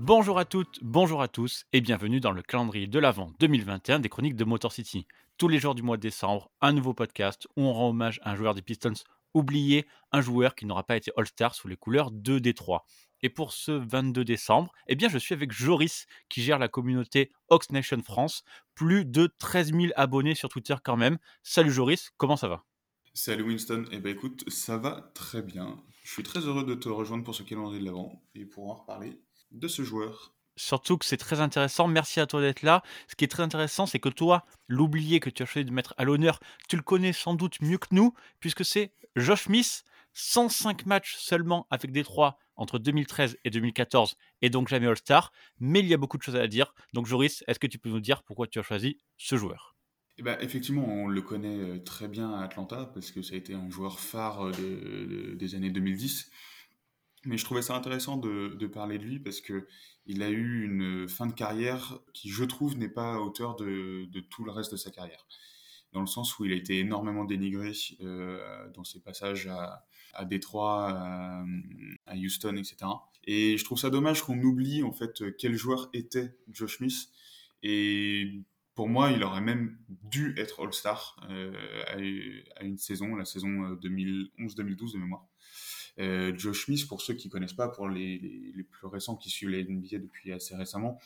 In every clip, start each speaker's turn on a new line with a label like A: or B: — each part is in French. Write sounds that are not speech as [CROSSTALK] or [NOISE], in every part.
A: Bonjour à toutes, bonjour à tous et bienvenue dans le calendrier de l'Avent 2021 des chroniques de Motor City. Tous les jours du mois de décembre, un nouveau podcast où on rend hommage à un joueur des Pistons oublié, un joueur qui n'aura pas été All-Star sous les couleurs de Détroit. Et pour ce 22 décembre, eh bien, je suis avec Joris qui gère la communauté Ox Nation France. Plus de 13 000 abonnés sur Twitter quand même. Salut Joris, comment ça va?
B: Salut Winston, eh ben écoute, ça va très bien. Je suis très heureux de te rejoindre pour ce calendrier de l'avant et pour en reparler de ce joueur.
A: Surtout que c'est très intéressant. Merci à toi d'être là. Ce qui est très intéressant, c'est que toi, l'oublié que tu as choisi de mettre à l'honneur, tu le connais sans doute mieux que nous, puisque c'est Josh Smith. 105 matchs seulement avec Détroit entre 2013 et 2014 et donc jamais All-Star. Mais il y a beaucoup de choses à dire. Donc Joris, est-ce que tu peux nous dire pourquoi tu as choisi ce joueur?
B: Eh ben, effectivement, on le connaît euh, très bien à Atlanta parce que ça a été un joueur phare euh, des années 2010. Mais je trouvais ça intéressant de, parler de lui parce que il a eu une fin de carrière qui, je trouve, n'est pas à hauteur de, tout le reste de sa carrière. Dans le sens où il a été énormément dénigré euh, dans ses passages à, Détroit, à, à, Houston, etc. Et je trouve ça dommage qu'on oublie en fait quel joueur était Josh Smith. Et pour moi, il aurait même dû être All-Star euh, à, une saison, la saison 2011-2012 euh, de mémoire. Euh, Josh Smith, pour ceux qui ne connaissent pas, pour les, plus récents qui suivent les NBA depuis assez récemment,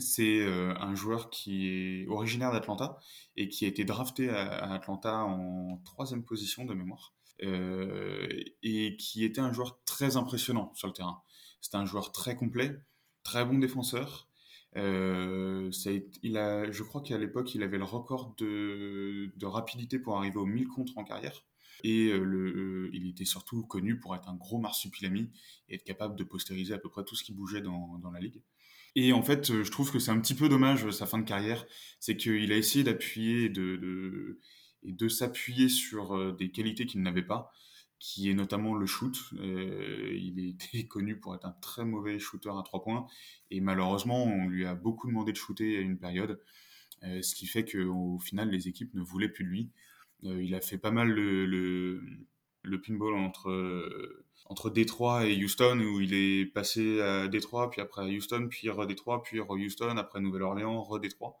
B: c'est un joueur qui est originaire d'Atlanta et qui a été drafté à, Atlanta en troisième position de mémoire. et qui était un joueur très impressionnant sur le terrain. C'était un joueur très complet, très bon défenseur, euh, ça il a, je crois qu'à l'époque, il avait le record de, de, rapidité pour arriver aux 1000 contre en carrière. Et euh, euh, il était surtout connu pour être un gros marsupilami et être capable de postériser à peu près tout ce qui bougeait dans, la ligue. Et en fait, je trouve que c'est un petit peu dommage sa fin de carrière, c'est qu'il a essayé d'appuyer et de s'appuyer sur des qualités qu'il n'avait pas qui est notamment le shoot. Euh, il était [LAUGHS] connu pour être un très mauvais shooter à trois points, et malheureusement, on lui a beaucoup demandé de shooter à une période, euh, ce qui fait qu'au final, les équipes ne voulaient plus de lui. Euh, il a fait pas mal le, le, pinball entre, entre Détroit et Houston, où il est passé à Détroit, puis après à Houston, puis re-Détroit, puis re-Houston, après Nouvelle-Orléans, re-Détroit.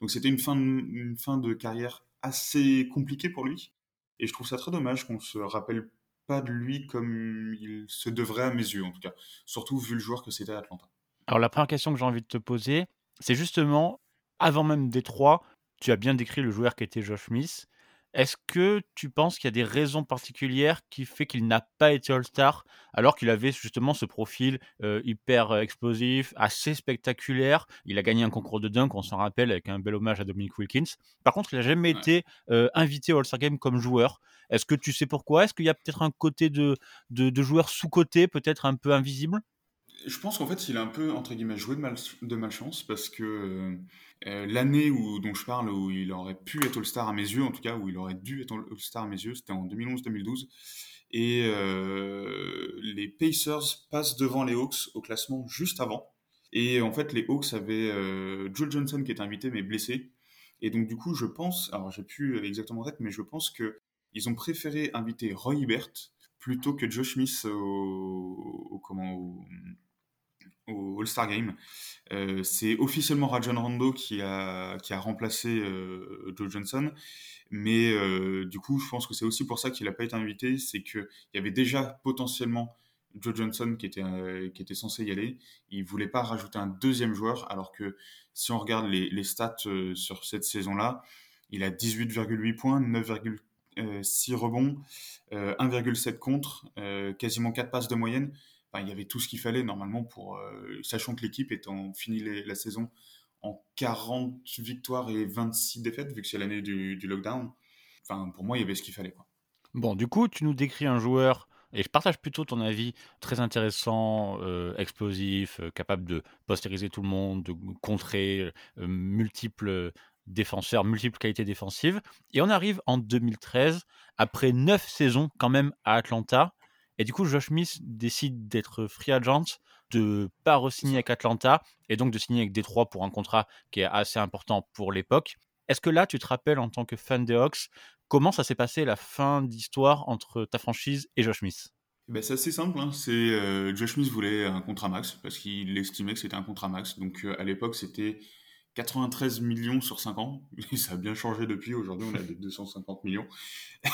B: Donc c'était une fin, une fin de carrière assez compliquée pour lui. Et je trouve ça très dommage qu'on se rappelle pas de lui comme il se devrait à mes yeux, en tout cas. Surtout vu le joueur que c'était à Atlanta.
A: Alors, la première question que j'ai envie de te poser, c'est justement, avant même Détroit, tu as bien décrit le joueur qui était Josh Smith. Est-ce que tu penses qu'il y a des raisons particulières qui fait qu'il n'a pas été All-Star alors qu'il avait justement ce profil euh, hyper euh, explosif, assez spectaculaire? Il a gagné un concours de dunk, on s'en rappelle, avec un bel hommage à Dominic Wilkins. Par contre, il n'a jamais été euh, invité au All-Star Game comme joueur. Est-ce que tu sais pourquoi? Est-ce qu'il y a peut-être un côté de, de, de joueur sous-côté, peut-être un peu invisible?
B: Je pense qu'en fait, il a un peu, entre guillemets, joué de, mal, de malchance parce que euh, euh, l'année dont je parle, où il aurait pu être All-Star à mes yeux, en tout cas, où il aurait dû être All-Star à mes yeux, c'était en 2011-2012. Et euh, les Pacers passent devant les Hawks au classement juste avant. Et en fait, les Hawks avaient Joe Johnson qui était invité mais blessé. Et donc, du coup, je pense, alors j'ai plus exactement en tête, mais je pense que ils ont préféré inviter Roy Hibbert plutôt que Joe Smith au, All-Star Game. Euh, c'est officiellement Rajon Rondo qui a, qui a remplacé euh, Joe Johnson. Mais euh, du coup, je pense que c'est aussi pour ça qu'il n'a pas été invité. C'est qu'il y avait déjà potentiellement Joe Johnson qui était, qui était censé y aller. Il ne voulait pas rajouter un deuxième joueur. Alors que si on regarde les, les stats sur cette saison-là, il a 18,8 points, 9,6 rebonds, 1,7 contre, quasiment 4 passes de moyenne il y avait tout ce qu'il fallait normalement pour, euh, sachant que l'équipe étant fini la saison en 40 victoires et 26 défaites, vu que c'est l'année du, lockdown. Enfin, pour moi, il y avait ce qu'il fallait.
A: Bon, du coup, tu nous décris un joueur, et je partage plutôt ton avis, très intéressant, euh, explosif, euh, capable de postériser tout le monde, de contrer multiples défenseurs, multiples qualités défensives. Et on arrive en 2013, après 9 saisons quand même à Atlanta, et du coup, Josh Smith décide d'être free agent, de pas re-signer avec Atlanta et donc de signer avec Détroit pour un contrat qui est assez important pour l'époque. Est-ce que là, tu te rappelles en tant que fan des Hawks, comment ça s'est passé la fin d'histoire entre ta franchise et Josh Smith?
B: Ben, c'est assez simple, hein. c'est euh, Josh Smith voulait un contrat max parce qu'il estimait que c'était un contrat max. Donc euh, à l'époque c'était 93 millions sur 5 ans. [LAUGHS] Ça a bien changé depuis. Aujourd'hui on a des 250 millions. [LAUGHS]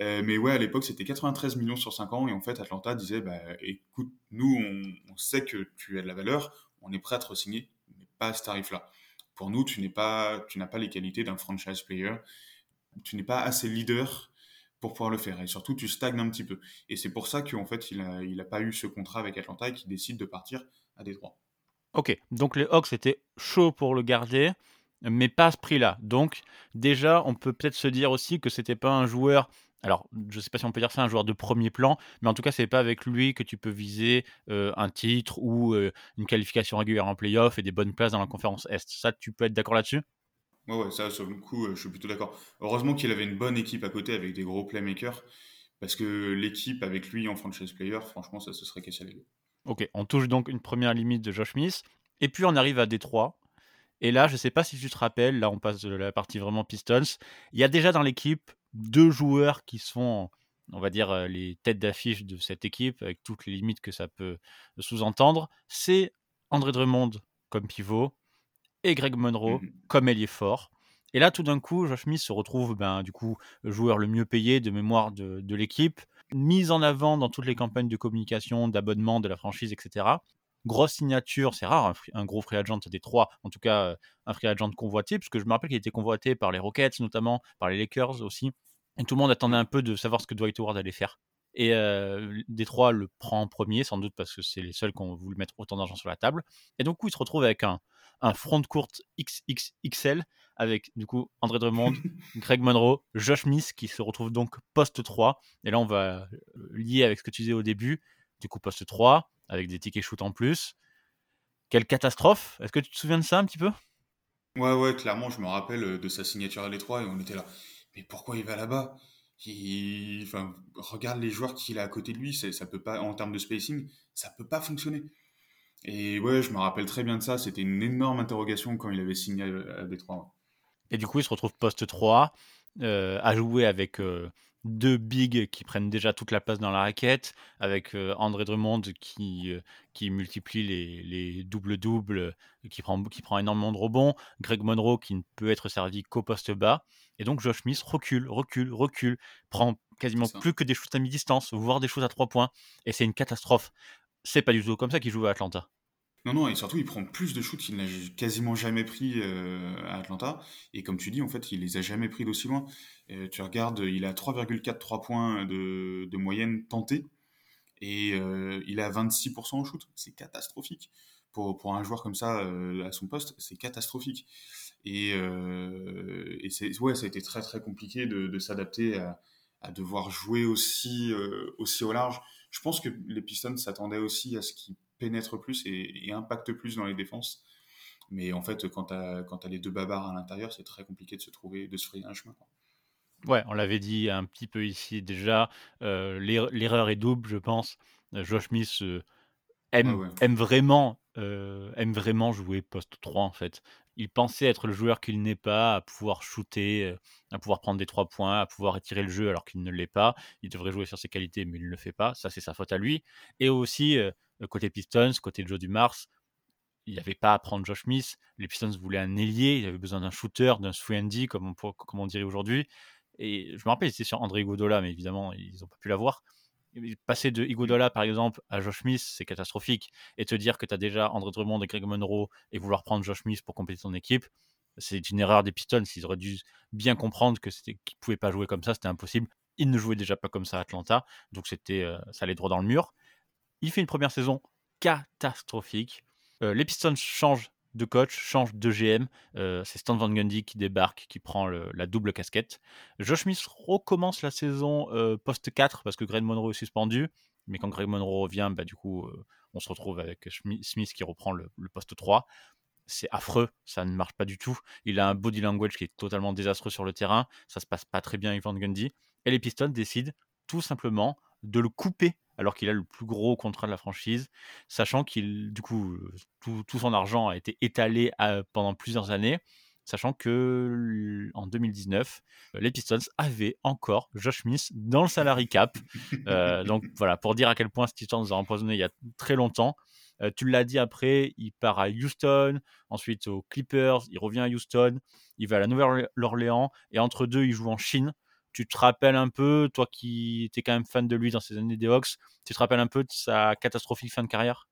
B: Euh, mais ouais à l'époque c'était 93 millions sur 5 ans et en fait Atlanta disait bah, écoute nous on, sait que tu as de la valeur, on est prêt à te signer, mais pas à ce tarif-là. Pour nous tu n'es pas tu n'as pas les qualités d'un franchise player, tu n'es pas assez leader pour pouvoir le faire. Et surtout, tu stagnes un petit peu. Et c'est pour ça qu'en fait, il n'a a pas eu ce contrat avec Atlanta et qu'il décide de partir à Détroit.
A: Ok, donc les Hawks étaient chauds pour le garder, mais pas à ce prix-là. Donc déjà, on peut peut-être se dire aussi que c'était pas un joueur. Alors, je ne sais pas si on peut dire ça, un joueur de premier plan, mais en tout cas, c'est pas avec lui que tu peux viser euh, un titre ou euh, une qualification régulière en playoff et des bonnes places dans la conférence Est. Ça, tu peux être d'accord là-dessus?
B: Ouais, ouais, ça, sur le coup, euh, je suis plutôt d'accord. Heureusement qu'il avait une bonne équipe à côté avec des gros playmakers, parce que l'équipe avec lui en franchise player, franchement, ça se serait cassé les deux.
A: Ok, on touche donc une première limite de Josh Smith, et puis on arrive à Détroit. Et là, je ne sais pas si tu te rappelles, là on passe de la partie vraiment Pistons. Il y a déjà dans l'équipe deux joueurs qui sont, on va dire, euh, les têtes d'affiche de cette équipe, avec toutes les limites que ça peut sous-entendre. C'est André Drummond comme pivot et Greg Monroe mmh comme ailier fort. Et là, tout d'un coup, Josh Smith se retrouve, ben, du coup, joueur le mieux payé de mémoire de, de l'équipe, mise en avant dans toutes les campagnes de communication, d'abonnement de la franchise, etc. Grosse signature, c'est rare, un, gros free agent des trois, en tout cas euh, un free agent convoité, puisque je me rappelle qu'il était convoité par les Rockets notamment, par les Lakers aussi. Et tout le monde attendait un peu de savoir ce que Dwight Howard allait faire. Et euh, Détroit le prend en premier, sans doute parce que c'est les seuls qui ont voulu mettre autant d'argent sur la table. Et donc, coup, il se retrouve avec un, un front court XXXL avec du coup André Drummond, [LAUGHS] Greg Monroe, Josh Smith qui se retrouve donc poste 3. Et là, on va lier avec ce que tu disais au début, du coup poste 3, avec des tickets shoot en plus. Quelle catastrophe Est-ce que tu te souviens de ça un petit peu?
B: Ouais, ouais, clairement, je me rappelle de sa signature à l'étroit et on était là. Mais pourquoi il va là-bas? Enfin, regarde les joueurs qu'il a à côté de lui, ça peut pas, en termes de spacing, ça peut pas fonctionner. Et ouais, je me rappelle très bien de ça. C'était une énorme interrogation quand il avait signé à Détroit.
A: Et du coup, il se retrouve poste 3, euh, à jouer avec euh, deux bigs qui prennent déjà toute la place dans la raquette, avec euh, André Drummond qui, qui multiplie les, les doubles-doubles, qui prend, qui prend énormément de rebonds, Greg Monroe qui ne peut être servi qu'au poste bas. Et donc Josh Smith recule, recule, recule, prend quasiment plus que des shoots à mi-distance, voire des shoots à trois points. Et c'est une catastrophe c'est pas du tout comme ça qu'il joue à Atlanta.
B: Non, non, et surtout, il prend plus de shoots qu'il n'a quasiment jamais pris euh, à Atlanta. Et comme tu dis, en fait, il les a jamais pris d'aussi loin. tu regardes, il a 3,43 points de, moyenne tentée. Et euh, il a 26% au shoot. C'est catastrophique. Pour, pour un joueur comme ça euh, à son poste, c'est catastrophique. Et, et c'est, ouais, ça a été très très compliqué de, s'adapter à, à, devoir jouer aussi, aussi au large je pense que les Pistons s'attendaient aussi à ce qu'ils pénètrent plus et, et, impactent plus dans les défenses. Mais en fait, quand tu as, les deux babards à l'intérieur, c'est très compliqué de se trouver, de se frayer un chemin.
A: Ouais, on l'avait dit un petit peu ici déjà. Euh, l'erreur est double, je pense. Euh, Josh Smith euh, aime, aime, vraiment, aime vraiment jouer poste 3 en fait il pensait être le joueur qu'il n'est pas, à pouvoir shooter, euh, à pouvoir prendre des trois points, à pouvoir étirer le jeu alors qu'il ne l'est pas. Il devrait jouer sur ses qualités, mais il ne le fait pas. Ça, c'est sa faute à lui. Et aussi, euh, côté Pistons, côté Joe du Mars, il n'y avait pas à prendre Josh Smith. Les Pistons voulaient un ailier, il avait besoin d'un shooter, d'un 3 comme on, comme on dirait aujourd'hui. Et je me rappelle, c'était sur André Godola, mais évidemment, ils n'ont pas pu l'avoir passer de Iguodala par exemple à Josh Smith, c'est catastrophique. Et te dire que tu as déjà André Drummond et Greg Monroe et vouloir prendre Josh Smith pour compléter ton équipe, c'est une erreur des Pistons. Ils auraient dû bien comprendre que c'était qu'ils pouvaient pas jouer comme ça, c'était impossible. Ils ne jouaient déjà pas comme ça à Atlanta, donc c'était euh, ça allait droit dans le mur. Il fait une première saison catastrophique. Euh, les Pistons changent de coach, change de GM. Euh, c'est Stan Van Gundy qui débarque, qui prend la double casquette. Josh Smith recommence la saison euh, post 4 parce que Greg Monroe est suspendu. Mais quand Greg Monroe revient, bah, du coup, on se retrouve avec Smith qui reprend le, poste 3. C'est affreux, ça ne marche pas du tout. Il a un body language qui est totalement désastreux sur le terrain. Ça se passe pas très bien avec Van Gundy. Et les Pistons décident tout simplement de le couper alors qu'il a le plus gros contrat de la franchise, sachant qu'il, du coup, tout, son argent a été étalé pendant plusieurs années. sachant que en 2019, les Pistons avaient encore Josh Smith dans le salary cap. donc [LAUGHS] voilà, pour dire à quel point cette histoire nous a empoisonné il y a très longtemps. tu l'as dit après, il part à Houston, ensuite aux Clippers, il revient à Houston, il va à la Nouvelle-Orléans, et entre deux, il joue en Chine tu te rappelles un peu, toi qui étais quand même fan de lui dans ces années des Hawks, tu te rappelles un peu de sa catastrophique fin de carrière?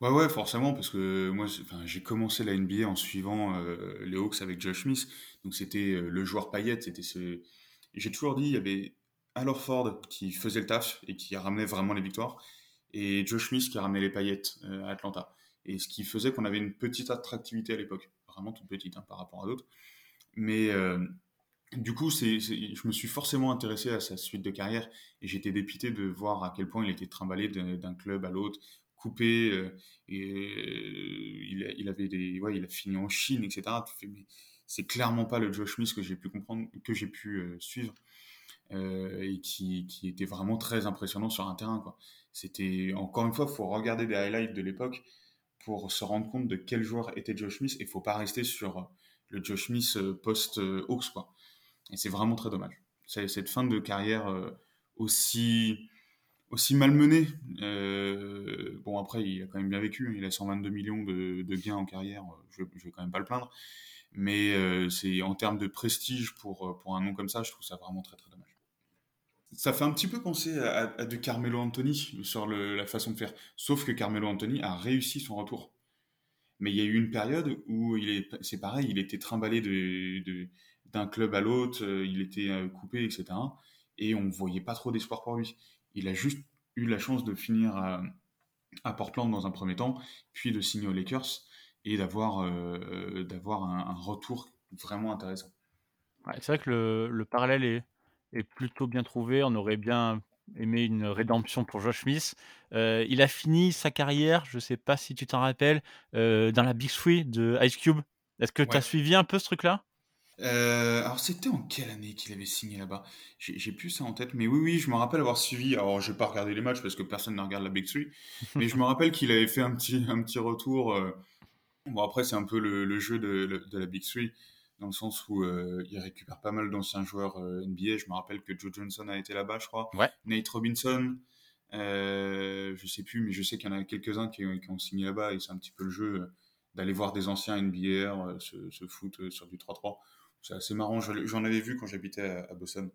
B: Ouais, ouais, forcément, parce que moi, j'ai commencé la NBA en suivant euh, les Hawks avec Josh Smith. Donc, c'était euh, le joueur paillette. C'était ce... J'ai toujours dit, il y avait Al Ford qui faisait le taf et qui ramenait vraiment les victoires, et Josh Smith qui ramenait les paillettes euh, à Atlanta. Et ce qui faisait qu'on avait une petite attractivité à l'époque, vraiment toute petite hein, par rapport à d'autres. Mais du coup, c'est, je me suis forcément intéressé à sa suite de carrière et j'étais dépité de voir à quel point il était trimballé d'un club à l'autre, coupé. Euh, et euh, il, avait des, ouais, il a fini en Chine, etc. c'est clairement pas le Josh Smith que j'ai pu comprendre, que j'ai pu euh, suivre et qui, qui, était vraiment très impressionnant sur un terrain. Quoi. C'était encore une fois, faut regarder des highlights de l'époque pour se rendre compte de quel joueur était Josh Smith et faut pas rester sur le Josh Smith post Hawks quoi et c'est vraiment très dommage. Cette fin de carrière euh, aussi, aussi malmenée. Euh, bon, après, il a quand même bien vécu. Hein. Il a 122 millions de, gains en carrière. Je ne vais quand même pas le plaindre. Mais euh, c'est en termes de prestige pour, pour un nom comme ça, je trouve ça vraiment très très dommage. Ça fait un petit peu penser à, de Carmelo Anthony sur la façon de faire. Sauf que Carmelo Anthony a réussi son retour. Mais il y a eu une période où il est, c'est pareil, il était trimballé de d'un club à l'autre, euh, il était euh, coupé, etc. Et on ne voyait pas trop d'espoir pour lui. Il a juste eu la chance de finir à, Portland dans un premier temps, puis de signer aux Lakers et d'avoir euh, d'avoir un, retour vraiment intéressant.
A: c'est vrai que le, parallèle est, est, plutôt bien trouvé. On aurait bien aimé une rédemption pour Josh Smith. il a fini sa carrière, je ne sais pas si tu t'en rappelles, dans la Big Three de Ice Cube. Est-ce que tu as suivi un peu ce truc-là?
B: Euh, alors, c'était en quelle année qu'il avait signé là-bas? J'ai plus ça en tête, mais oui, oui, je me rappelle avoir suivi. Alors, je vais pas regarder les matchs parce que personne ne regarde la Big Three, mais je me [LAUGHS] rappelle qu'il avait fait un petit, un petit retour. Euh, bon, après, c'est un peu le, jeu de, de, la Big Three, dans le sens où euh, il récupère pas mal d'anciens joueurs NBA. Je me rappelle que Joe Johnson a été là-bas, je crois.
A: Ouais.
B: Nate Robinson, je sais plus, mais je sais qu'il y en a quelques-uns qui, qui, ont signé là-bas et c'est un petit peu le jeu d'aller voir des anciens NBA se, se foutre sur du 3-3. C'est assez marrant. J'en avais vu quand j'habitais à, Boston.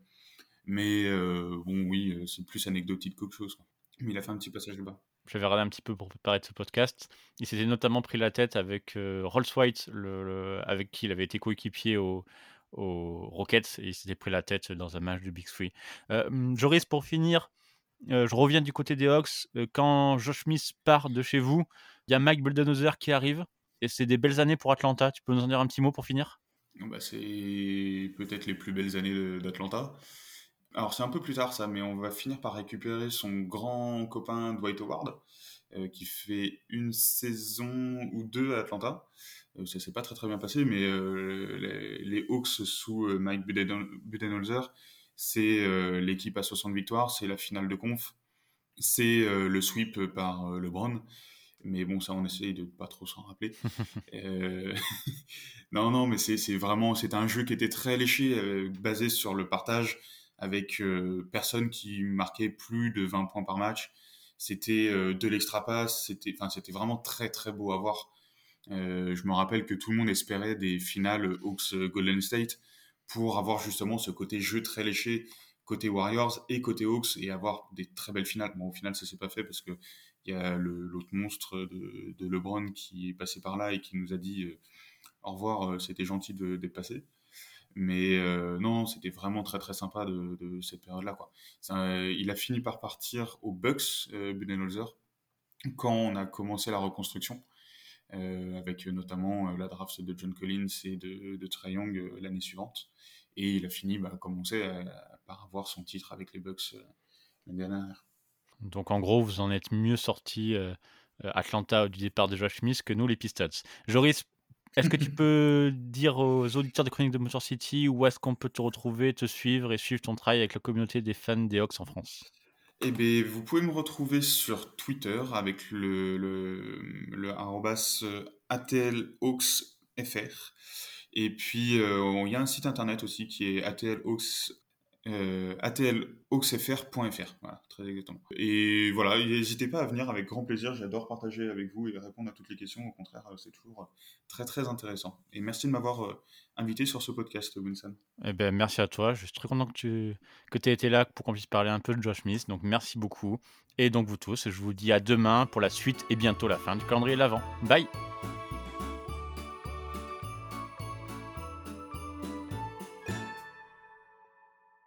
B: Mais euh, bon, oui, euh, c'est plus anecdotique qu'autre chose. Mais il a fait un petit passage là-bas.
A: J'avais regardé un petit peu pour préparer ce podcast. Il s'était notamment pris la tête avec euh, Rolls White, le, avec qui il avait été coéquipier au, aux Rockets, et il s'était pris la tête dans un match du Big Three. Joris, pour finir, je reviens du côté des Hawks. quand Josh Smith part de chez vous, il y a Mike Budenholzer qui arrive, et c'est des belles années pour Atlanta. Tu peux nous en dire un petit mot pour finir?
B: Bah, c'est peut-être les plus belles années d'Atlanta. Alors c'est un peu plus tard ça, mais on va finir par récupérer son grand copain Dwight Howard, euh, qui fait une saison ou deux à Atlanta. Euh, ça s'est pas très très bien passé, mais euh, les, Hawks sous Mike Budenholzer, c'est l'équipe à 60 victoires, c'est la finale de conf, c'est le sweep par LeBron. Mais bon, ça, on essaye de pas trop s'en rappeler. [LAUGHS] euh... [LAUGHS] non, non, mais c'est vraiment, c'était un jeu qui était très léché, euh, basé sur le partage, avec euh, personne qui marquait plus de 20 points par match. C'était de l'extra pass, c'était, enfin, c'était vraiment très très beau à voir. je me rappelle que tout le monde espérait des finales Hawks Golden State pour avoir justement ce côté jeu très léché côté Warriors et côté Hawks et avoir des très belles finales. Bon, au final, ça s'est pas fait parce que il y a l'autre monstre de, LeBron qui est passé par là et qui nous a dit euh, au revoir, euh, c'était gentil de dépasser. Mais euh, non, c'était vraiment très très sympa de, cette période-là. Quoi. il a fini par partir aux Bucks, Budenholzer, quand on a commencé la reconstruction, avec notamment la draft de John Collins et de, de Young l'année suivante. Et il a fini, bah, comme on sait, par avoir son titre avec les Bucks l'année dernière.
A: Donc en gros, vous en êtes mieux sorti euh, euh, Atlanta du départ de Josh Smith que nous, les Pistons. Joris, est-ce que tu [LAUGHS] peux dire aux auditeurs de Chroniques de Motor City où est-ce qu'on peut te retrouver, te suivre et suivre ton travail avec la communauté des fans des Hawks en France?
B: Eh bien, vous pouvez me retrouver sur Twitter avec le, le, le euh, ATLHawksFR. Et puis, il y a un site internet aussi qui est ATLOX, euh, atlauxfr.fr. Voilà, très exactement. Et voilà, n'hésitez pas à venir avec grand plaisir. J'adore partager avec vous et répondre à toutes les questions. Au contraire, c'est toujours très très intéressant. Et merci de m'avoir euh, invité sur ce podcast, Winston.
A: Eh ben, merci à toi. Je suis très content que tu que aies été là pour qu'on puisse parler un peu de Josh Smith. Donc merci beaucoup. Et donc vous tous, je vous dis à demain pour la suite et bientôt la fin du calendrier l'avant. Bye